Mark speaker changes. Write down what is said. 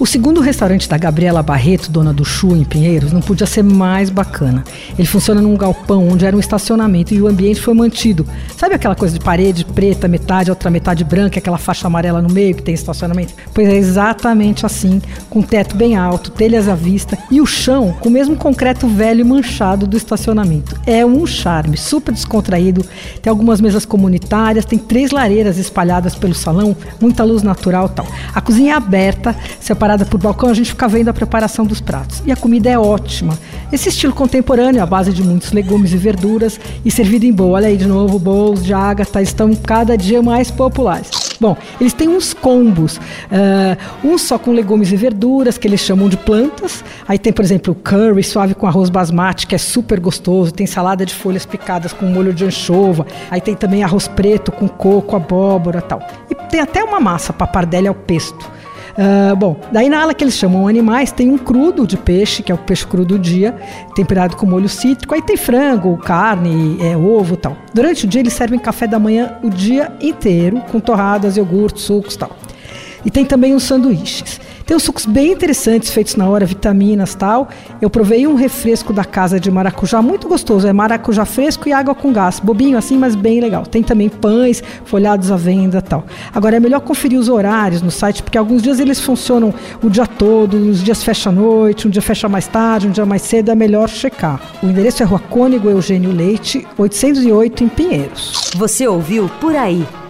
Speaker 1: O segundo restaurante da Gabriela Barreto, dona do Chu, em Pinheiros, não podia ser mais bacana. Ele funciona num galpão onde era um estacionamento e o ambiente foi mantido. Sabe aquela coisa de parede preta, metade, outra metade branca, aquela faixa amarela no meio que tem estacionamento? Pois é exatamente assim, com teto bem alto, telhas à vista e o chão com o mesmo concreto velho manchado do estacionamento. É um charme, super descontraído. Tem algumas mesas comunitárias, tem três lareiras espalhadas pelo salão, muita luz natural tal. A cozinha é aberta, separada parada por balcão, a gente fica vendo a preparação dos pratos. E a comida é ótima. Esse estilo contemporâneo, à base de muitos legumes e verduras, e servido em bowl. Olha aí de novo, bowls de ágata estão cada dia mais populares. Bom, eles têm uns combos, uh, um só com legumes e verduras, que eles chamam de plantas. Aí tem, por exemplo, o curry suave com arroz basmati, que é super gostoso. Tem salada de folhas picadas com molho de anchova. Aí tem também arroz preto com coco, abóbora tal. E tem até uma massa, papardelli ao pesto. Uh, bom, daí na ala que eles chamam animais, tem um crudo de peixe, que é o peixe cru do dia, temperado com molho cítrico. Aí tem frango, carne, é, ovo tal. Durante o dia eles servem café da manhã o dia inteiro, com torradas, iogurte, sucos tal. E tem também os sanduíches. Tem uns sucos bem interessantes feitos na hora, vitaminas tal. Eu provei um refresco da casa de maracujá muito gostoso. É maracujá fresco e água com gás. Bobinho assim, mas bem legal. Tem também pães folhados à venda tal. Agora é melhor conferir os horários no site, porque alguns dias eles funcionam o dia todo, uns dias fecha à noite, um dia fecha mais tarde, um dia mais cedo. É melhor checar. O endereço é Rua Cônigo Eugênio Leite, 808 em Pinheiros.
Speaker 2: Você ouviu Por Aí.